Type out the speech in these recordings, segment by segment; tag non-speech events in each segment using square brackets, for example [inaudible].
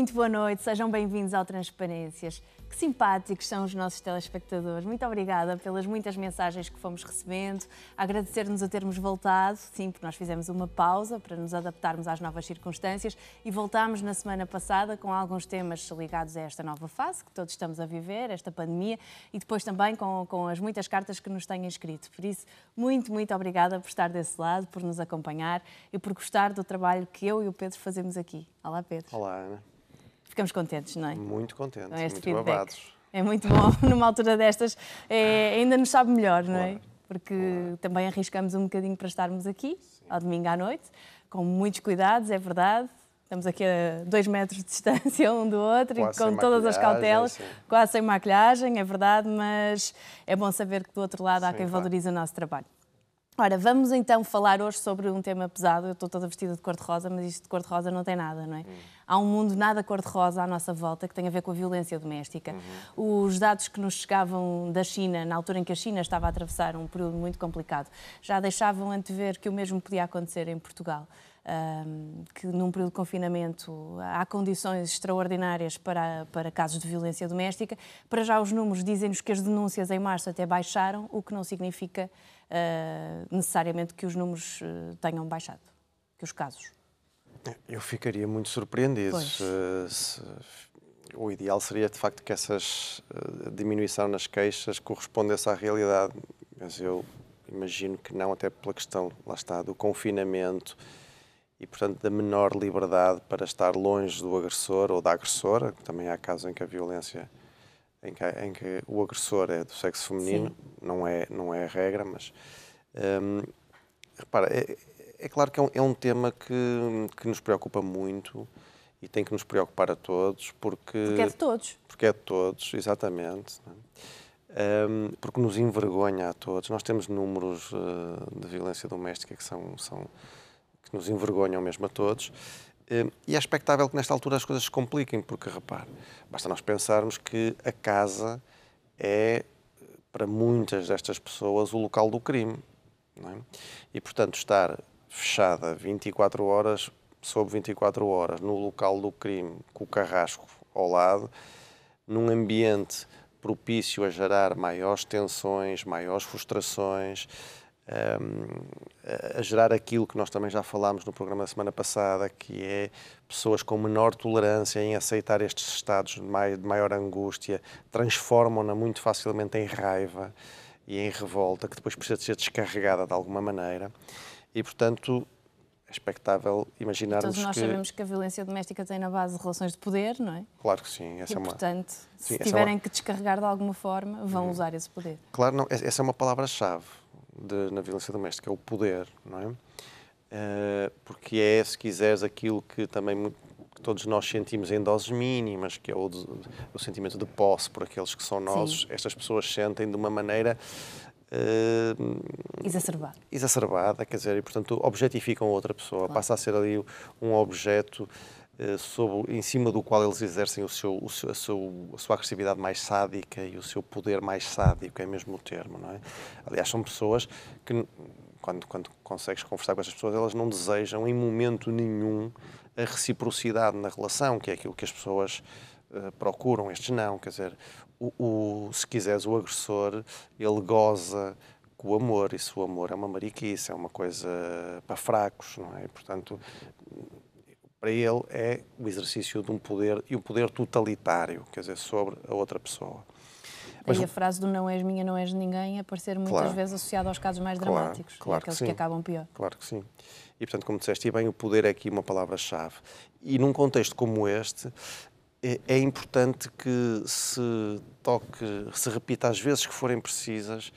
Muito boa noite, sejam bem-vindos ao Transparências. Que simpáticos são os nossos telespectadores. Muito obrigada pelas muitas mensagens que fomos recebendo. Agradecer-nos a termos voltado, sim, porque nós fizemos uma pausa para nos adaptarmos às novas circunstâncias e voltámos na semana passada com alguns temas ligados a esta nova fase que todos estamos a viver, esta pandemia, e depois também com, com as muitas cartas que nos têm escrito. Por isso, muito, muito obrigada por estar desse lado, por nos acompanhar e por gostar do trabalho que eu e o Pedro fazemos aqui. Olá, Pedro. Olá, Ana. Ficamos contentes, não é? Muito contentes, este muito feedback. babados. É muito bom, [laughs] numa altura destas, é, ainda nos sabe melhor, não é? Claro. Porque também arriscamos um bocadinho para estarmos aqui, ao domingo à noite, com muitos cuidados, é verdade. Estamos aqui a dois metros de [laughs] distância um do outro Quase e com todas as cautelas, sim. quase sem maquilhagem, é verdade, mas é bom saber que do outro lado há Sim, quem claro. valorize o nosso trabalho. Ora, vamos então falar hoje sobre um tema pesado. Eu estou toda vestida de cor-de-rosa, mas isto de cor-de-rosa não tem nada, não é? Há um mundo nada cor-de-rosa à nossa volta que tem a ver com a violência doméstica. Os dados que nos chegavam da China, na altura em que a China estava a atravessar um período muito complicado, já deixavam antever que o mesmo podia acontecer em Portugal. Ahm, que num período de confinamento há condições extraordinárias para, para casos de violência doméstica. Para já os números dizem-nos que as denúncias em março até baixaram, o que não significa necessariamente que os números eh, tenham baixado, que os casos. Eu ficaria muito surpreendido. Se- se- o ideal seria, de facto, que essa diminuição nas queixas correspondesse à realidade. Mas eu imagino que não, até pela questão, lá está, do confinamento e, portanto, da menor liberdade para estar longe do agressor ou da agressora. Também há casos em que a violência, em que, em que o agressor é do sexo feminino, não é, não é a regra, mas. hum, repara, é, é claro que é um, é um tema que, que nos preocupa muito e tem que nos preocupar a todos, porque. Porque é de todos. Porque é de todos, exatamente. é? Hum, porque nos envergonha a todos. Nós temos números eh, de violência doméstica que são, são que nos envergonham mesmo a todos. Hum, e é expectável que nesta altura as coisas se compliquem, porque, repare, basta nós pensarmos que a casa é, para muitas destas pessoas, o local do crime. é? E, portanto, estar fechada 24 horas sobre 24 horas no local do crime, com o carrasco ao lado, num ambiente propício a gerar maiores tensões, maiores frustrações, a- gerar aquilo que nós também já falámos no programa da semana passada, que é pessoas com menor tolerância em aceitar estes estados de mai- de maior angústia, transformam-na muito facilmente em raiva e em revolta, que depois precisa de ser descarregada de alguma maneira. E, portanto, é expectável imaginarmos Todos nós que... sabemos que a violência doméstica tem na base relações de poder, não é? Claro que sim, essa e, é uma... portanto, Sim, se essa é tiverem uma- que descarregar de alguma forma, vão usar esse poder. Claro, não, essa é uma palavra-chave de- na violência doméstica, é o poder, não é? Eh, porque é, se quiseres, aquilo que também mu- que todos nós sentimos em doses mínimas, que é o, o sentimento de posse por aqueles que são nossos, estas pessoas sentem de uma maneira eh, Exacerbado. exacerbada, quer dizer, e portanto objetificam outra pessoa, passa a ser ali um objeto sobre, em cima do qual eles exercem o seu, o seu- a, seu- a sua agressividade mais sádica e o seu poder mais sádico, é mesmo o termo, não é? Aliás, são pessoas que, quando, quando consegues conversar com essas pessoas, elas não desejam em momento nenhum a reciprocidade na relação, que é aquilo que as pessoas eh, procuram, estes não, quer dizer, o, o- se quiseres, o agressor, ele goza com o amor, e se o amor é uma mariquice, é uma coisa para fracos, não é? Portanto, para ele é o exercício de um poder, e um poder totalitário, quer dizer, sobre a outra pessoa. Mas- Daí a frase do não és minha, não és de ninguém aparecer muitas Claro. vezes associada aos casos mais Claro, dramáticos, claro que aqueles que, sim. acabam pior. Claro que sim. E, portanto, como disseste, e bem, o poder é aqui uma palavra-chave. E num contexto como este, é, é importante que se toque, se repita às vezes que forem precisas,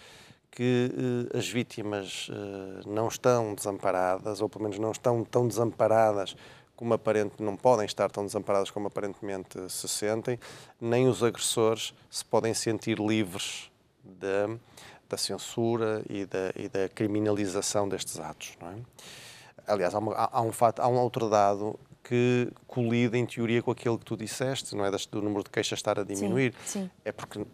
que eh, as vítimas eh, não estão desamparadas, ou pelo menos não estão tão desamparadas como aparente, não podem estar tão desamparadas como aparentemente se sentem, nem os agressores se podem sentir livres da, da censura e da, e da criminalização destes atos. Não é? Aliás, há, uma- há- um fato, há um outro dado que colide em teoria com aquilo que tu disseste, não é? Do número de queixas estar a diminuir. sim. É porque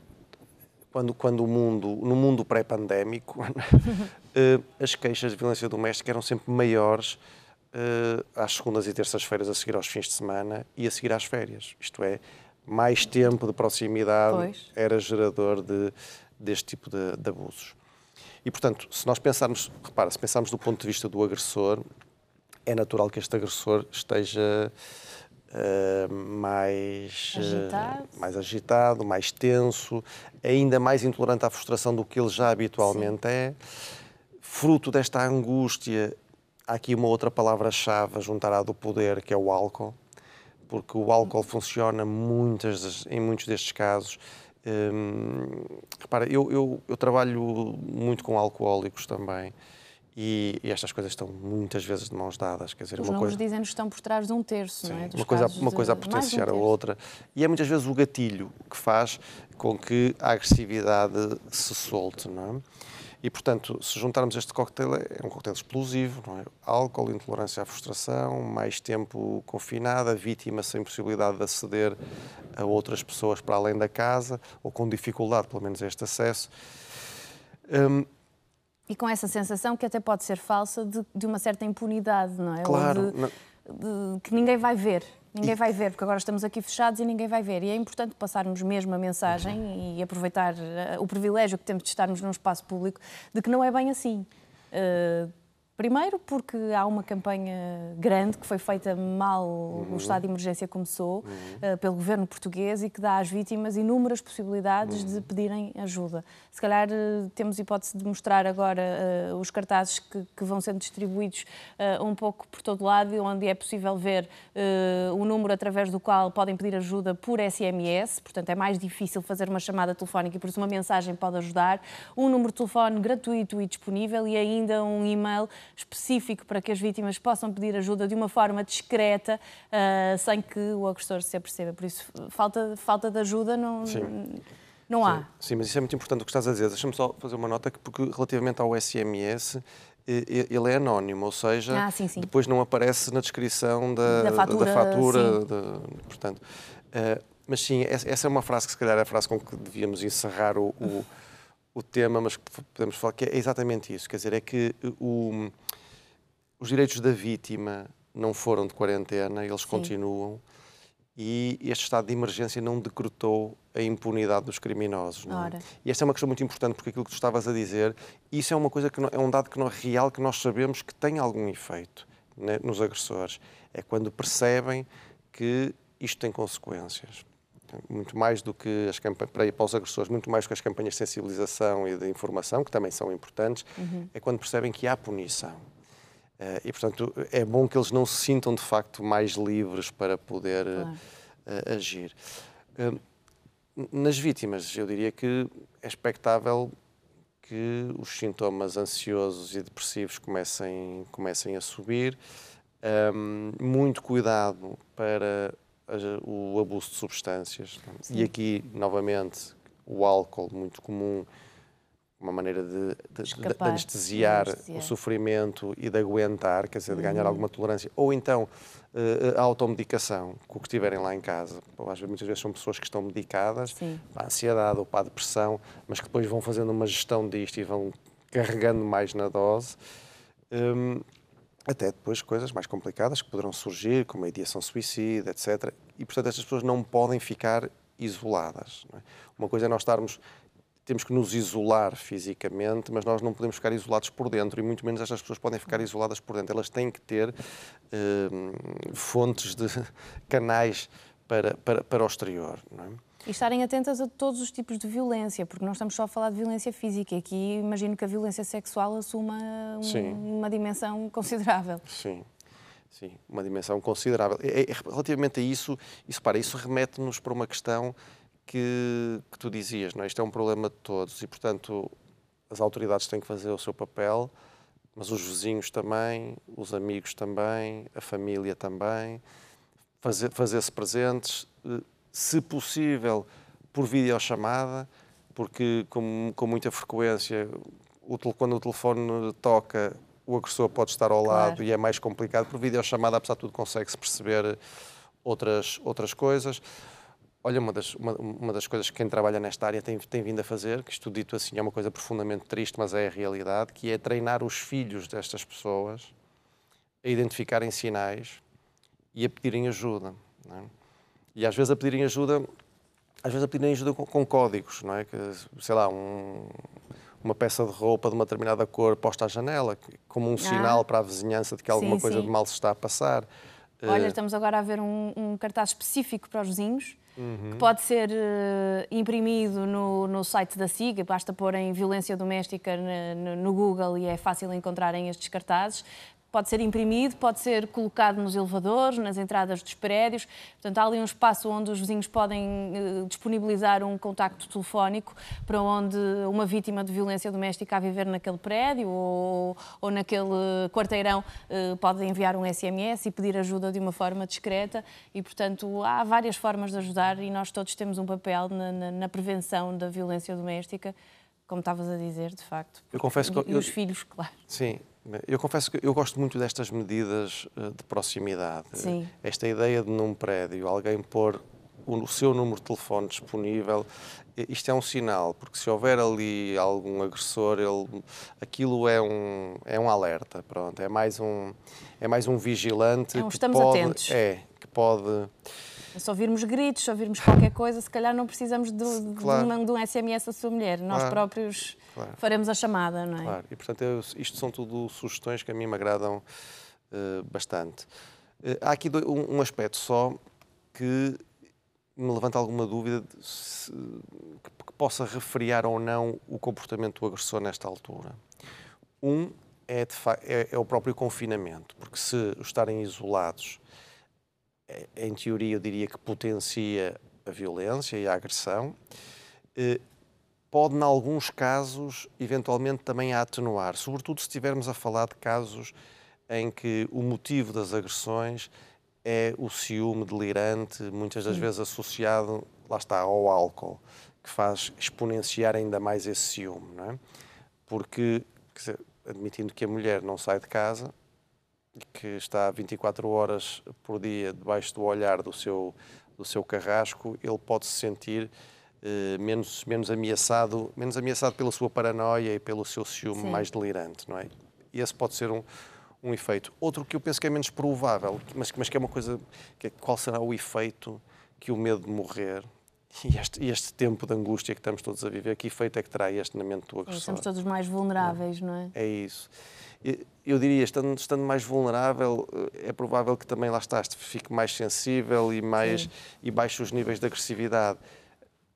quando, quando o mundo, no mundo pré-pandémico, [laughs] eh, as queixas de violência doméstica eram sempre maiores uh, às segundas e terças-feiras, a seguir aos fins de semana e a seguir às férias. Isto é, mais tempo de proximidade pois. era gerador de, deste tipo de, de abusos. E, portanto, se nós pensarmos, repara, se pensarmos do ponto de vista do agressor, é natural que este agressor esteja uh, mais, agitado. Uh, mais agitado, mais tenso, ainda mais intolerante à frustração do que ele já habitualmente Sim. é. Fruto desta angústia, há aqui uma outra palavra-chave a juntar à do poder, que é o álcool, porque o álcool funciona muitas, em muitos destes casos Hum, repara, eu, eu, eu, trabalho muito com alcoólicos também e, e, estas coisas estão muitas vezes de mãos dadas. Quer dizer, Os uma números coisa... dizem-nos que estão por trás de um terço, Sim, não é? uma coisa, uma coisa a potenciar um a outra. E é muitas vezes o gatilho que faz com que a agressividade se solte, não é? E, portanto, se juntarmos este coquetel, é um coquetel explosivo, não é? Álcool, intolerância à frustração, mais tempo confinada, vítima sem possibilidade de aceder a outras pessoas para além da casa, ou com dificuldade, pelo menos, a este acesso. Um, e com essa sensação que até pode ser falsa de, de uma certa impunidade, não é? Claro. De, de, que ninguém vai ver. Ninguém vai ver, porque agora estamos aqui fechados e ninguém vai ver. E é importante passarmos mesmo a mensagem e aproveitar eh, o privilégio que temos de estarmos num espaço público de que não é bem assim. Uh, Primeiro, porque há uma campanha grande que foi feita mal uhum. no estado de emergência começou uhum. uh, pelo governo português e que dá às vítimas inúmeras possibilidades uhum. de pedirem ajuda. Se calhar uh, temos hipótese de mostrar agora uh, os cartazes que, que, vão sendo distribuídos um pouco por todo lado, onde é possível ver o número através do qual podem pedir ajuda por SMS, portanto é mais difícil fazer uma chamada telefónica e por isso uma mensagem pode ajudar. Um número de telefone gratuito e disponível e ainda um e-mail específico para que as vítimas possam pedir ajuda de uma forma discreta, uh, sem que o agressor se aperceba. Por isso, falta, falta de ajuda não, Sim. não há. Sim. Sim, mas isso é muito importante o que estás a dizer. Deixa-me só fazer uma nota, que porque relativamente ao SMS, ele é anónimo, ou seja, ah, sim, sim. depois não aparece na descrição da, da fatura. Da fatura de, portanto, uh, mas sim, essa é uma frase que se calhar é a frase com que devíamos encerrar o, o, o tema, mas podemos falar que é exatamente isso. Quer dizer, é que o, os direitos da vítima não foram de quarentena, eles Sim. continuam. E este estado de emergência não decretou a impunidade dos criminosos. É? E esta é uma questão muito importante, porque aquilo que tu estavas a dizer, isso é uma coisa que não, é um dado que não é real, que nós sabemos que tem algum efeito né, nos agressores. É quando percebem que isto tem consequências. Muito mais do que as campanhas, para, os agressores, muito mais do que as campanhas de sensibilização e de informação, que também são importantes, uhum. é quando percebem que há punição. Uh, e, portanto, é bom que eles não se sintam, de facto, mais livres para poder claro. uh, agir. Uh, nas vítimas, eu diria que é expectável que os sintomas ansiosos e depressivos comecem, comecem a subir. Um, muito cuidado para o abuso de substâncias. Sim. E aqui, novamente, o álcool, muito comum, uma maneira de, de, Escapar, de, anestesiar, o sofrimento e de aguentar, quer dizer, de ganhar uhum. alguma tolerância. Ou então uh, a automedicação, com o que tiverem lá em casa. Muitas vezes são pessoas que estão medicadas Sim. para a ansiedade ou para a depressão, mas que depois vão fazendo uma gestão disto e vão carregando mais na dose. Um, até depois coisas mais complicadas que poderão surgir, como a ideação suicida, etc. E, portanto, estas pessoas não podem ficar isoladas. É? Uma coisa é nós estarmos temos que nos isolar fisicamente, mas nós não podemos ficar isolados por dentro e muito menos estas pessoas podem ficar isoladas por dentro. Elas têm que ter eh, fontes de [laughs] canais para, para, para o exterior. Não é? E estarem atentas a todos os tipos de violência, porque não estamos só a falar de violência física. Aqui imagino que a violência sexual assuma um, uma dimensão [laughs] considerável. Sim. Sim, uma dimensão considerável. Relativamente a isso, isso, para, isso remete-nos para uma questão que, que tu dizias, não é? Isto é um problema de todos e, portanto, as autoridades têm que fazer o seu papel, mas os vizinhos também, os amigos também, a família também, fazer, fazer-se presentes, eh, se possível, por videochamada, porque com, com muita frequência, o, quando o telefone toca, o agressor pode estar ao claro. lado e é mais complicado. Por videochamada, apesar de tudo, consegue-se perceber outras, outras coisas. Olha, uma das, uma, uma, das coisas que quem trabalha nesta área tem, tem vindo a fazer, que isto dito assim é uma coisa profundamente triste, mas é a realidade, que é treinar os filhos destas pessoas a identificarem sinais e a pedirem ajuda. É? E às vezes a pedirem ajuda, às vezes a pedirem ajuda com, com códigos, não é? Que, sei lá, um, uma peça de roupa de uma determinada cor posta à janela, como um ah. sinal para a vizinhança de que alguma sim, coisa sim. de mal se está a passar. Olha, uh... estamos agora a ver um, um, cartaz específico para os vizinhos, uhum. que pode ser uh, imprimido no, no, site da SIGA, basta pôr em violência doméstica no, no Google e é fácil encontrarem estes cartazes. Pode ser imprimido, pode ser colocado nos elevadores, nas entradas dos prédios. Portanto, há ali um espaço onde os vizinhos podem eh, disponibilizar um contacto telefónico para onde uma vítima de violência doméstica a viver naquele prédio ou, ou naquele quarteirão eh, pode enviar um SMS e pedir ajuda de uma forma discreta. E, portanto, há várias formas de ajudar e nós todos temos um papel na, na, na prevenção da violência doméstica como estavas a dizer, de facto. Eu confesso que e, eu, os filhos, claro. Sim, eu confesso que eu gosto muito destas medidas eh, de proximidade. Sim. Esta ideia de num prédio alguém pôr o seu número de telefone disponível, isto é um sinal, porque se houver ali algum agressor, ele, aquilo é um, é um alerta, pronto, é mais um, é mais um vigilante é um, estamos pode, atentos. É, que pode se ouvirmos gritos, se ouvirmos qualquer coisa, se calhar não precisamos de, claro. de, um, de um SMS da sua mulher. Nós claro. próprios claro. faremos a chamada, não é? Claro, e portanto eu, isto são tudo sugestões que a mim me agradam uh, bastante. Uh, há aqui um, um, aspecto só que me levanta alguma dúvida se, que, possa refriar ou não o comportamento do agressor nesta altura. Um é, é, é o próprio confinamento, porque se estarem isolados é, em teoria, eu diria que potencia a violência e a agressão. Eh, pode, em alguns casos, eventualmente também a atenuar, sobretudo se estivermos a falar de casos em que o motivo das agressões é o ciúme delirante, muitas das Sim. vezes associado, lá está, ao álcool, que faz exponenciar ainda mais esse ciúme, não é? Porque, dizer, admitindo que a mulher não sai de casa, que está 24 horas por dia debaixo do olhar do seu, do seu carrasco, ele pode se sentir eh, menos, menos, ameaçado, menos ameaçado pela sua paranoia e pelo seu ciúme Sim. mais delirante, não é? E esse pode ser um, um efeito. Outro que eu penso que é menos provável, mas, mas que é uma coisa, que é, qual será o efeito que o medo de morrer e este, este, tempo de angústia que estamos todos a viver, que efeito é que terá este na mente do agressor? Estamos todos mais vulneráveis, não é? É isso eu diria, estando, estando, mais vulnerável, eh, é provável que também lá estás, fique mais sensível e, mais, e baixe os níveis de agressividade.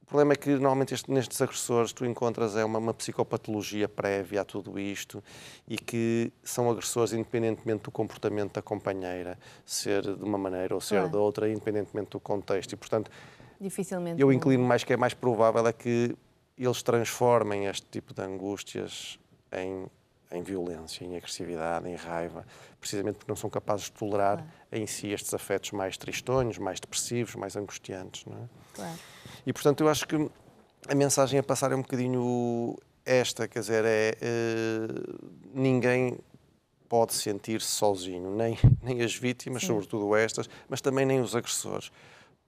O problema é que normalmente este, nestes agressores tu encontras é uma, uma, psicopatologia prévia a tudo isto e que são agressores independentemente do comportamento da companheira, ser de uma maneira ou ser claro. de outra, independentemente do contexto. E, portanto, Dificilmente. Eu inclino mais que é mais provável é que eles transformem este tipo de angústias em em violência, em agressividade, em raiva, precisamente porque não são capazes de tolerar claro. em si estes afetos mais tristonhos, mais depressivos, mais angustiantes. Não é? Claro. E, portanto, eu acho que a mensagem a passar é um bocadinho esta, quer dizer, é uh, ninguém pode sentir-se sozinho, nem, [laughs] nem as vítimas, Sim. sobretudo estas, mas também nem os agressores.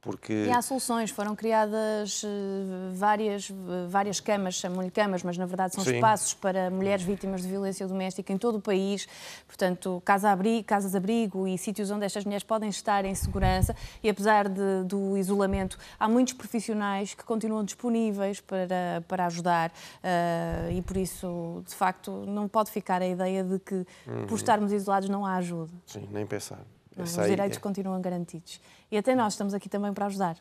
Porque... E há soluções, foram criadas eh, várias, várias camas, chamam-lhe camas, mas na verdade são Sim. espaços para mulheres vítimas de violência doméstica em todo o país, portanto, casa-abrigo, casas-abrigo e sítios onde estas mulheres podem estar em segurança e apesar de, do isolamento, há muitos profissionais que continuam disponíveis para, para ajudar uh, e por isso, de facto, não pode ficar a ideia de que uhum. por estarmos isolados não há ajuda. Sim, nem pensar. Não, os direitos é... continuam garantidos. E até nós estamos aqui também para ajudar.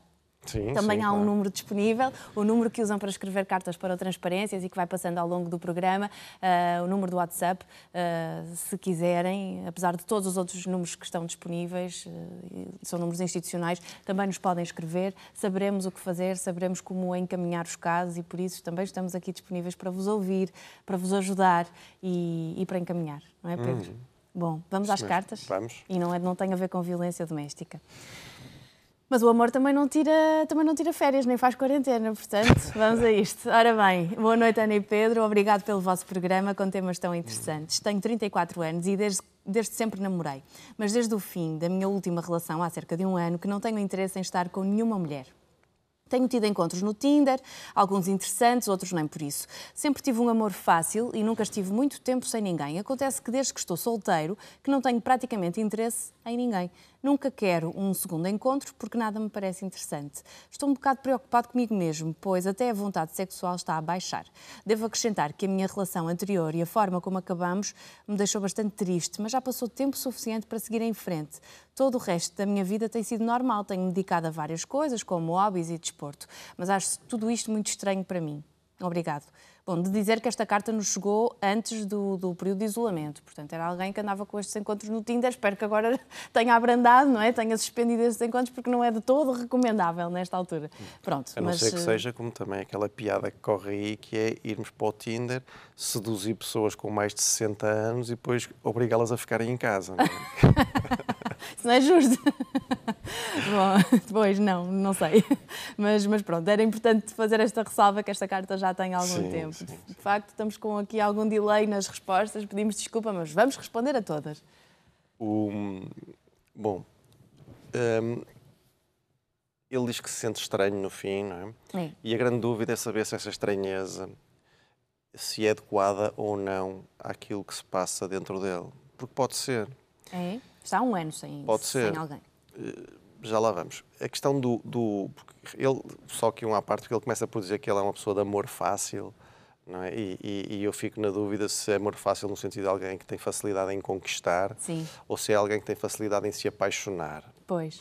Sim, Também sim, há um claro. número disponível, o número que usam para escrever cartas para Transparências e que vai passando ao longo do programa, uh, o número do WhatsApp, uh, se quiserem, apesar de todos os outros números que estão disponíveis, uh, são números institucionais, também nos podem escrever, saberemos o que fazer, saberemos como encaminhar os casos e por isso também estamos aqui disponíveis para vos ouvir, para vos ajudar e, e para encaminhar, não é, Pedro? Hum. Bom, vamos às cartas? Vamos. E não, é, não tem a ver com violência doméstica. Mas o amor também não tira, também não tira férias, nem faz quarentena, portanto, [laughs] vamos a isto. Ora bem, boa noite, Ana e Pedro. Obrigado pelo vosso programa com temas tão interessantes. Tenho 34 anos e desde, desde sempre namorei. Mas desde o fim da minha última relação, há cerca de um ano, que não tenho interesse em estar com nenhuma mulher. Tenho tido encontros no Tinder, alguns interessantes, outros nem por isso. Sempre tive um amor fácil e nunca estive muito tempo sem ninguém. Acontece que desde que estou solteiro, que não tenho praticamente interesse em ninguém. Nunca quero um segundo encontro porque nada me parece interessante. Estou um bocado preocupado comigo mesmo, pois até a vontade sexual está a baixar. Devo acrescentar que a minha relação anterior e a forma como acabamos me deixou bastante triste, mas já passou tempo suficiente para seguir em frente. Todo o resto da minha vida tem sido normal, tenho-me dedicado a várias coisas, como hobbies e desporto, mas acho tudo isto muito estranho para mim. Obrigado. Bom, de dizer que esta carta nos chegou antes do, do, período de isolamento. Portanto, era alguém que andava com estes encontros no Tinder. Espero que agora [laughs] tenha abrandado, não é? Tenha suspendido estes encontros, porque não é de todo recomendável nesta altura. Pronto. A não mas... ser que eh, seja como também aquela piada que corre aí, que é irmos para o Tinder, seduzir pessoas com mais de 60 anos e depois obrigá-las a ficarem em casa. Não é? [laughs] Isso não é justo. [laughs] Bom, depois não, não sei. Mas, mas pronto, era importante fazer esta ressalva que esta carta já tem algum sim, tempo. Sim, sim. De facto, estamos com aqui algum delay nas respostas, pedimos desculpa, mas vamos responder a todas. O, bom, um, ele diz que se sente estranho no fim, não é? E a grande dúvida é saber se essa estranheza se é adequada ou não àquilo que se passa dentro dele. Porque pode ser. É? Está há um ano sem, Pode ser. sem alguém. Eh, já lá vamos. A questão do. do ele, só que um à parte, porque ele começa por dizer que ele é uma pessoa de amor fácil. Não é? E, e, e, eu fico na dúvida se é amor fácil no sentido de alguém que tem facilidade em conquistar Sim. ou se é alguém que tem facilidade em se apaixonar. Pois.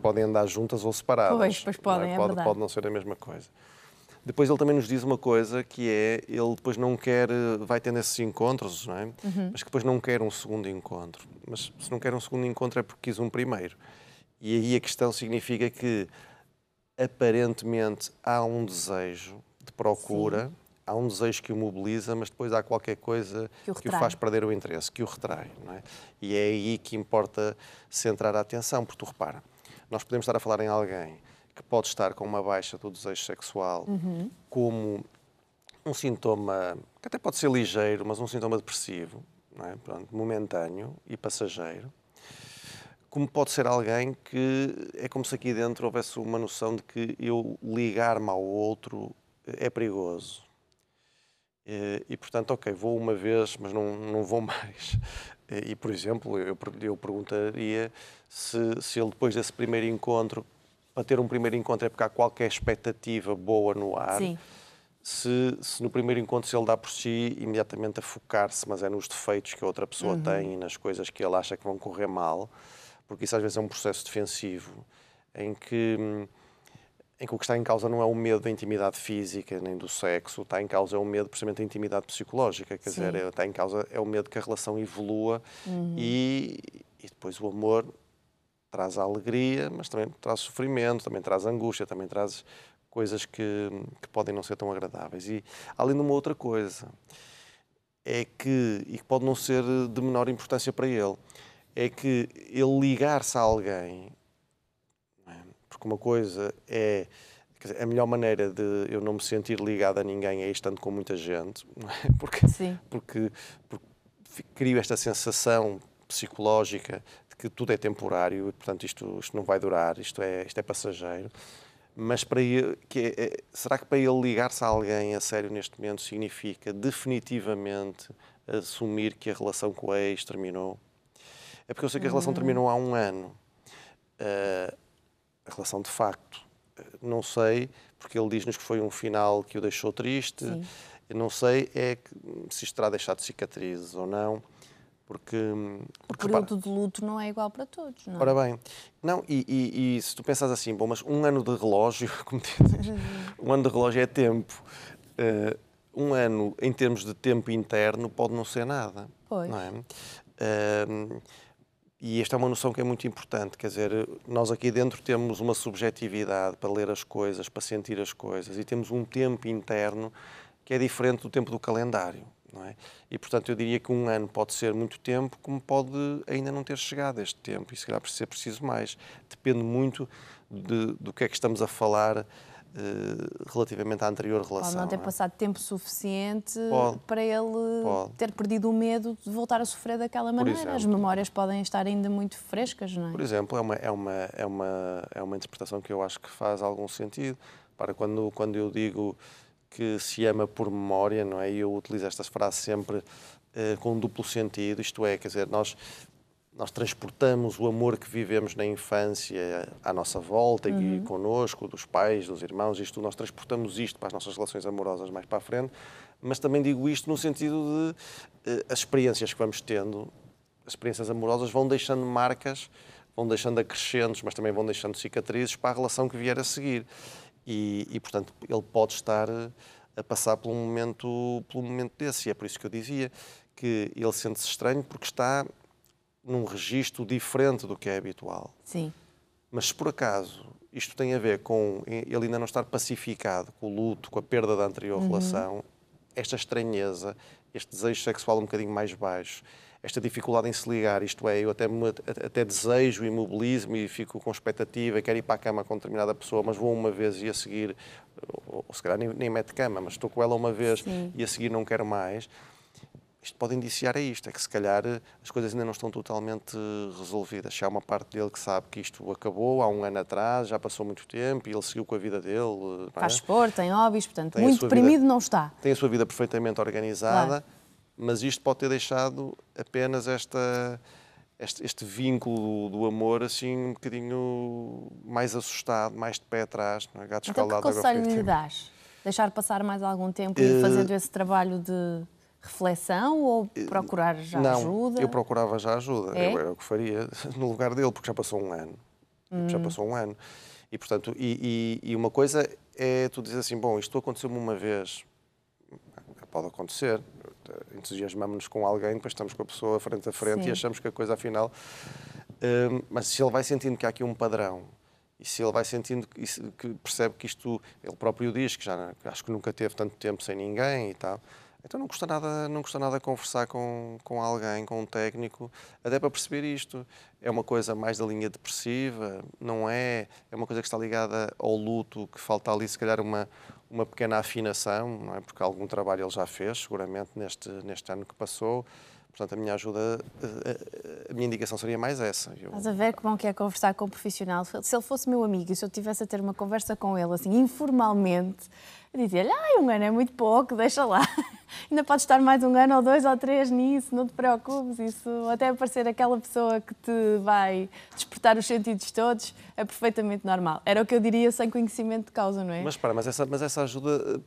Podem andar juntas ou separadas. Pois, pois podem, não é? é pode, verdade. pode não ser a mesma coisa. Depois ele também nos diz uma coisa que é, ele depois não quer, vai tendo esses encontros, não é? Uhum. Mas que depois não quer um segundo encontro. Mas se não quer um segundo encontro é porque quis um primeiro. E aí a questão significa que aparentemente há um desejo de procura, Sim. há um desejo que o mobiliza, mas depois há qualquer coisa que o, que o faz perder o interesse, que o retrai. Não é? E é aí que importa centrar a atenção, porque tu repara, nós podemos estar a falar em alguém que pode estar com uma baixa do desejo sexual uhum. como um sintoma que até pode ser ligeiro, mas um sintoma depressivo, é? Pronto, momentâneo e passageiro. Como pode ser alguém que é como se aqui dentro houvesse uma noção de que eu ligar-me ao outro é perigoso. E, e, portanto, ok, vou uma vez, mas não, não vou [laughs] mais. E, por exemplo, eu, eu perguntaria se, se ele, depois desse primeiro encontro, para ter um primeiro encontro é porque há qualquer expectativa boa no ar. Sim. Se, se, no primeiro encontro se ele dá por si imediatamente a focar-se, mas é nos defeitos que a outra pessoa uhum. tem e nas coisas que ele acha que vão correr mal, porque isso às vezes é um processo defensivo em que em que o que está em causa não é o medo da intimidade física nem do sexo, está em causa é o medo precisamente da intimidade psicológica, quer Sim. dizer, é, está em causa é o medo que a relação evolua uhum. e, e depois o amor traz alegria, mas também traz sofrimento, também traz angústia, também traz coisas que, que podem não ser tão agradáveis. E além de uma outra coisa, é que, e que pode não ser de menor importância para ele, é que ele ligar-se a alguém, é? porque uma coisa é dizer, a melhor maneira de eu não me sentir ligado a ninguém é estando com muita gente, [laughs] é? porque, Sim. porque, porque crio esta sensação psicológica que tudo é temporário e, portanto, isto, isto não vai durar, isto é, isto é passageiro. Mas para ele, que é, é será que para ele ligar-se a alguém a sério neste momento significa definitivamente assumir que a relação com a ex terminou? É porque eu sei que a relação uhum. terminou há um ano. Uh, a relação de facto. Não sei, porque ele diz-nos que foi um final que o deixou triste. Sim. Eu não sei é que, se isto terá deixado cicatrizes ou não. Porque, porque o período de luto não é igual para todos, não é? Ora bem, não, e, e, e, se tu pensas assim, bom, mas um ano de relógio, [laughs] como dizes, [laughs] um ano de relógio é tempo. Uh, um ano, em termos de tempo interno, pode não ser nada. Pois. Não é? Uh, e esta é uma noção que é muito importante, quer dizer, nós aqui dentro temos uma subjetividade para ler as coisas, para sentir as coisas, e temos um tempo interno que é diferente do tempo do calendário. Não é? E, portanto, eu diria que um ano pode ser muito tempo, como pode ainda não ter chegado este tempo, e se calhar ser preciso mais. Depende muito de, do que é que estamos a falar uh, relativamente à anterior relação. Pode não ter não é? passado tempo suficiente pode, para ele pode. ter perdido o medo de voltar a sofrer daquela maneira. As memórias podem estar ainda muito frescas, não é? Por exemplo, é uma, é, uma, é, uma, é uma interpretação que eu acho que faz algum sentido Para quando, quando eu digo que se ama por memória, não é? E eu utilizo esta frase sempre uh, com um duplo sentido, isto é, quer dizer, nós nós transportamos o amor que vivemos na infância à nossa volta uhum. e connosco, dos pais, dos irmãos, isto nós transportamos isto para as nossas relações amorosas mais para a frente, mas também digo isto no sentido de uh, as experiências que vamos tendo, as experiências amorosas vão deixando marcas, vão deixando acrescentos, mas também vão deixando cicatrizes para a relação que vier a seguir. E, e portanto, ele pode estar a passar por um momento, por um momento desse. E é por isso que eu dizia que ele sente-se estranho porque está num registro diferente do que é habitual. Sim. Mas se por acaso isto tem a ver com ele ainda não estar pacificado com o luto, com a perda da anterior uhum. relação, esta estranheza, este desejo sexual um bocadinho mais baixo, esta dificuldade em se ligar, isto é, eu até, até desejo, imobilismo e fico com expectativa, quero ir para a cama com determinada pessoa, mas vou uma vez e a seguir, ou, ou se calhar nem, nem mete cama, mas estou com ela uma vez Sim. e a seguir não quero mais isto pode indiciar a isto, é que se calhar eh, as coisas ainda não estão totalmente resolvidas. Se há uma parte dele que sabe que isto acabou há um ano atrás, já passou muito tempo e ele seguiu com a vida dele. É? Faz esporte, tem hobbies, portanto, tem muito deprimido vida, não está. Tem a sua vida perfeitamente organizada, claro. Mas isto pode ter deixado apenas esta, este, este vínculo do, do, amor assim um bocadinho mais assustado, mais de pé atrás. Não é? Gato então, que conselho lhe dás? Deixar passar mais algum tempo e ir eh, fazendo esse trabalho de reflexão ou procurar já não, ajuda? eu procurava já ajuda. É? Eu era o que faria [laughs] no lugar dele, porque já passou um ano. Hum. Já passou um ano. E, portanto, e, e, e, uma coisa é tu dizer assim, bom, isto aconteceu-me uma vez, pode acontecer, entusiasmamos-nos com alguém, depois estamos com a pessoa frente a frente Sim. e achamos que a coisa afinal... Hum, mas se ele vai sentindo que há aqui um padrão, e se ele vai sentindo que, que percebe que isto, ele próprio diz que já acho que nunca teve tanto tempo sem ninguém e tal, então não custa nada, não custa nada conversar com, com alguém, com um técnico, até para perceber isto. É uma coisa mais da linha depressiva, não é? É uma coisa que está ligada ao luto, que falta ali se calhar uma, uma pequena afinação, não é? Porque algum trabalho ele já fez, seguramente, neste, neste ano que passou. Portanto, a minha ajuda, a, minha indicação seria mais essa. Estás a ver como é que é conversar com um profissional? Se ele fosse meu amigo e se eu tivesse a ter uma conversa com ele, assim, informalmente, dizia-lhe, ai, um ano é muito pouco, deixa lá. Ainda pode estar mais um ano ou dois ou três nisso, não te preocupes. Isso, até aparecer aquela pessoa que te vai despertar os sentidos todos, é perfeitamente normal. Era o que eu diria sem conhecimento de causa, não é? Mas para, mas essa, mas essa ajuda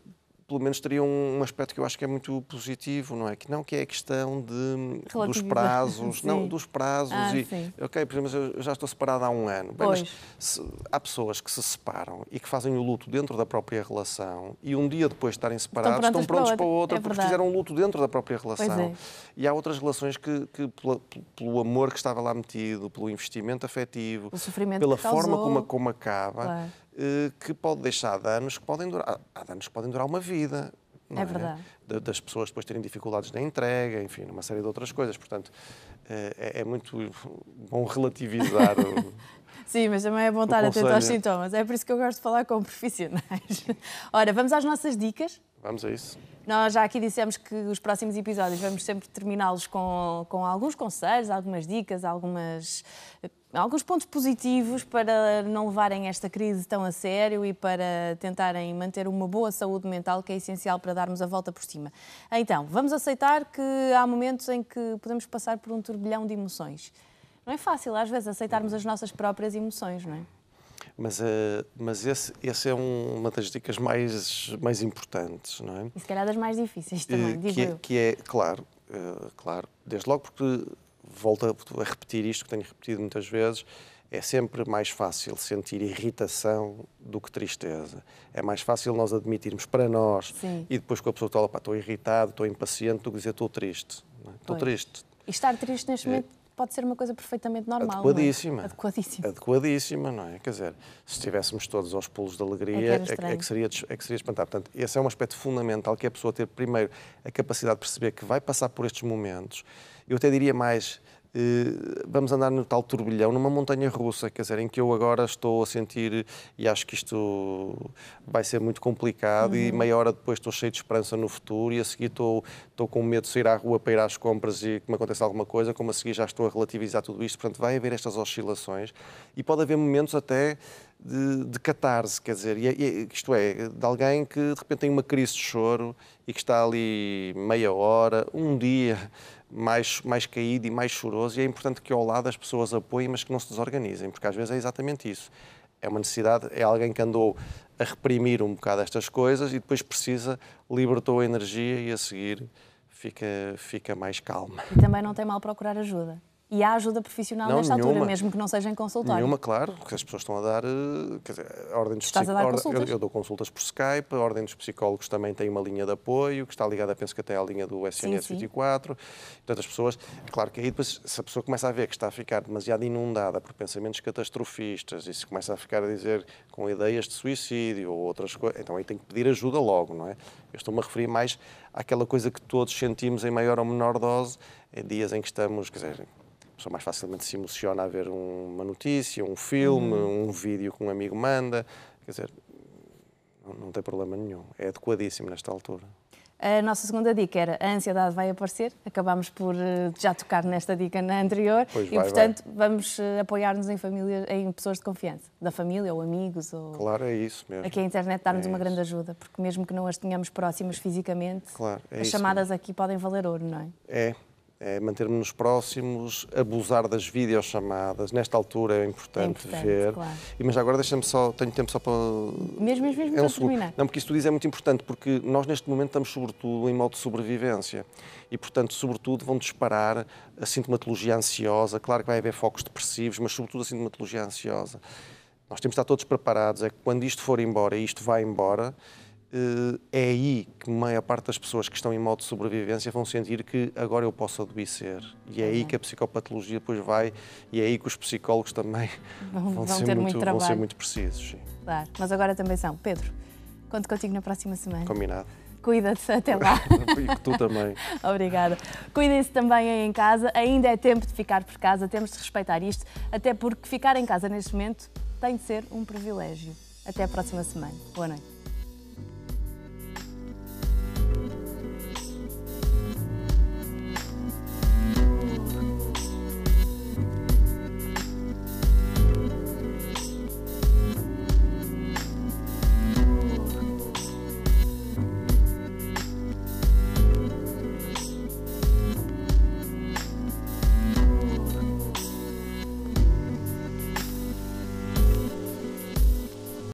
pelo menos teria um, aspecto que eu acho que é muito positivo, não é? Que não que é a questão de, dos prazos, [laughs] não dos prazos ah, e sim. ok, por exemplo, eu já estou separada há um ano. Bem, mas se, há pessoas que se separam e que fazem o luto dentro da própria relação e um dia depois de estarem separados estão prontos, para outra, é porque fizeram o luto dentro da própria relação. É. E há outras relações que, que pela, pelo amor que estava lá metido, pelo investimento afetivo, pela forma como, como acaba. Claro que pode deixar danos que podem durar. Há danos que podem durar uma vida. É, é, verdade. Das pessoas depois terem dificuldades na entrega, enfim, uma série de outras coisas. Portanto, eh, é, é muito bom relativizar o. [laughs] Sim, mas também é bom estar atento aos sintomas. É por isso que eu gosto de falar com profissionais. [laughs] Ora, vamos às nossas dicas? Vamos a isso. Nós já aqui dissemos que os próximos episódios vamos sempre terminá-los com, com alguns conselhos, algumas dicas, algumas, alguns pontos positivos para não levarem esta crise tão a sério e para tentarem manter uma boa saúde mental, que é essencial para darmos a volta por cima. Então, vamos aceitar que há momentos em que podemos passar por um turbilhão de emoções. Não é fácil, às vezes, aceitarmos as nossas próprias emoções, não é? Mas, uh, mas esse, esse é um, uma das dicas mais, mais importantes, não é? E se calhar das mais difíceis também, uh, digo que é, eu. Que é, claro, uh, claro, desde logo porque, volto a, a repetir isto que tenho repetido muitas vezes, é sempre mais fácil sentir irritação do que tristeza. É mais fácil nós admitirmos para nós Sim. e depois com a pessoa lá, estou irritado, estou impaciente, do que dizer estou triste. É? Estou triste. E estar triste neste é. momento pode ser uma coisa perfeitamente normal. Adequadíssima. Não é? Adequadíssima. Adequadíssima, não é? Quer dizer, se estivéssemos todos aos pulos de alegria, é que, é, é que seria, é que seria espantar. Portanto, esse é um aspecto fundamental que é a pessoa ter, primeiro, a capacidade de perceber que vai passar por estes momentos. Eu até diria mais, vamos andar no tal turbilhão, numa montanha russa, quer dizer, em que eu agora estou a sentir e acho que isto vai ser muito complicado uhum. e meia hora depois estou cheio de esperança no futuro e a seguir estou, estou com medo de sair à rua para ir às compras e que me aconteça alguma coisa, como a seguir já estou a relativizar tudo isto, portanto vai haver estas oscilações e pode haver momentos até de, de catarse, quer dizer, e, isto é, de alguém que de repente tem uma crise de choro e que está ali meia hora, um dia mais, mais caído e mais choroso, e é importante que ao lado as pessoas apoiem, mas que não se desorganizem, porque às vezes é exatamente isso. É uma necessidade, é alguém que andou a reprimir um bocado estas coisas e depois precisa, libertou a energia e a seguir fica, fica mais calma. E também não tem mal procurar ajuda. E há ajuda profissional não, nesta nenhuma, altura, mesmo que não seja em consultório? Nenhuma, claro, porque as pessoas estão a dar. Eh, quer dizer, a ordem dos Estás a dar consultas? Eu, eu, dou consultas por Skype, a Ordem dos Psicólogos também tem uma linha de apoio, que está ligada, penso que até à linha do SNS sim, sim. 24. Portanto, as pessoas. Claro que aí depois, se a pessoa começa a ver que está a ficar demasiado inundada por pensamentos catastrofistas e se começa a ficar a dizer com ideias de suicídio ou outras coisas, então aí tem que pedir ajuda logo, não é? Eu estou-me a referir mais àquela coisa que todos sentimos em maior ou menor dose em dias em que estamos, quer dizer, pessoa mais facilmente se emociona a ver uma notícia, um filme, uhum. um vídeo que um amigo manda. Quer dizer, não, não tem problema nenhum. É adequadíssimo nesta altura. A nossa segunda dica era a ansiedade vai aparecer. Acabámos por eh, já tocar nesta dica na anterior pois e, vai, portanto, vai. vamos eh, apoiar-nos em família, em pessoas de confiança, da família ou amigos. Ou... Claro, é isso mesmo. Aqui a internet dá-nos é uma grande ajuda, porque mesmo que não as tenhamos próximas fisicamente, claro, é as chamadas mesmo. aqui podem valer ouro, não é? É, é manter-nos próximos, abusar das videochamadas. Nesta altura é importante, é importante ver. Claro. E, mas agora deixa-me só, tenho tempo só para. Mesmo, mesmo, mesmo é um terminar. Não, porque isso tu diz é muito importante, porque nós neste momento estamos sobretudo em modo de sobrevivência. E, portanto, sobretudo vão disparar a sintomatologia ansiosa. Claro que vai haver focos depressivos, mas sobretudo a sintomatologia ansiosa. Nós temos de estar todos preparados. É que quando isto for embora e isto vai embora, é aí que a maior parte das pessoas que estão em modo de sobrevivência vão sentir que agora eu posso adoecer. E é aí que a psicopatologia depois vai, e é aí que os psicólogos também [laughs] vão, vão, ser, muito, vão ser muito precisos. Sim. Claro, mas agora também são. Pedro, conto contigo na próxima semana. Combinado. Cuida-te [laughs] até lá. [laughs] e tu também. Obrigada. Cuidem-se também aí em casa. Ainda é tempo de ficar por casa, temos de respeitar isto, até porque ficar em casa neste momento tem de ser um privilégio. Até a próxima semana. Boa noite.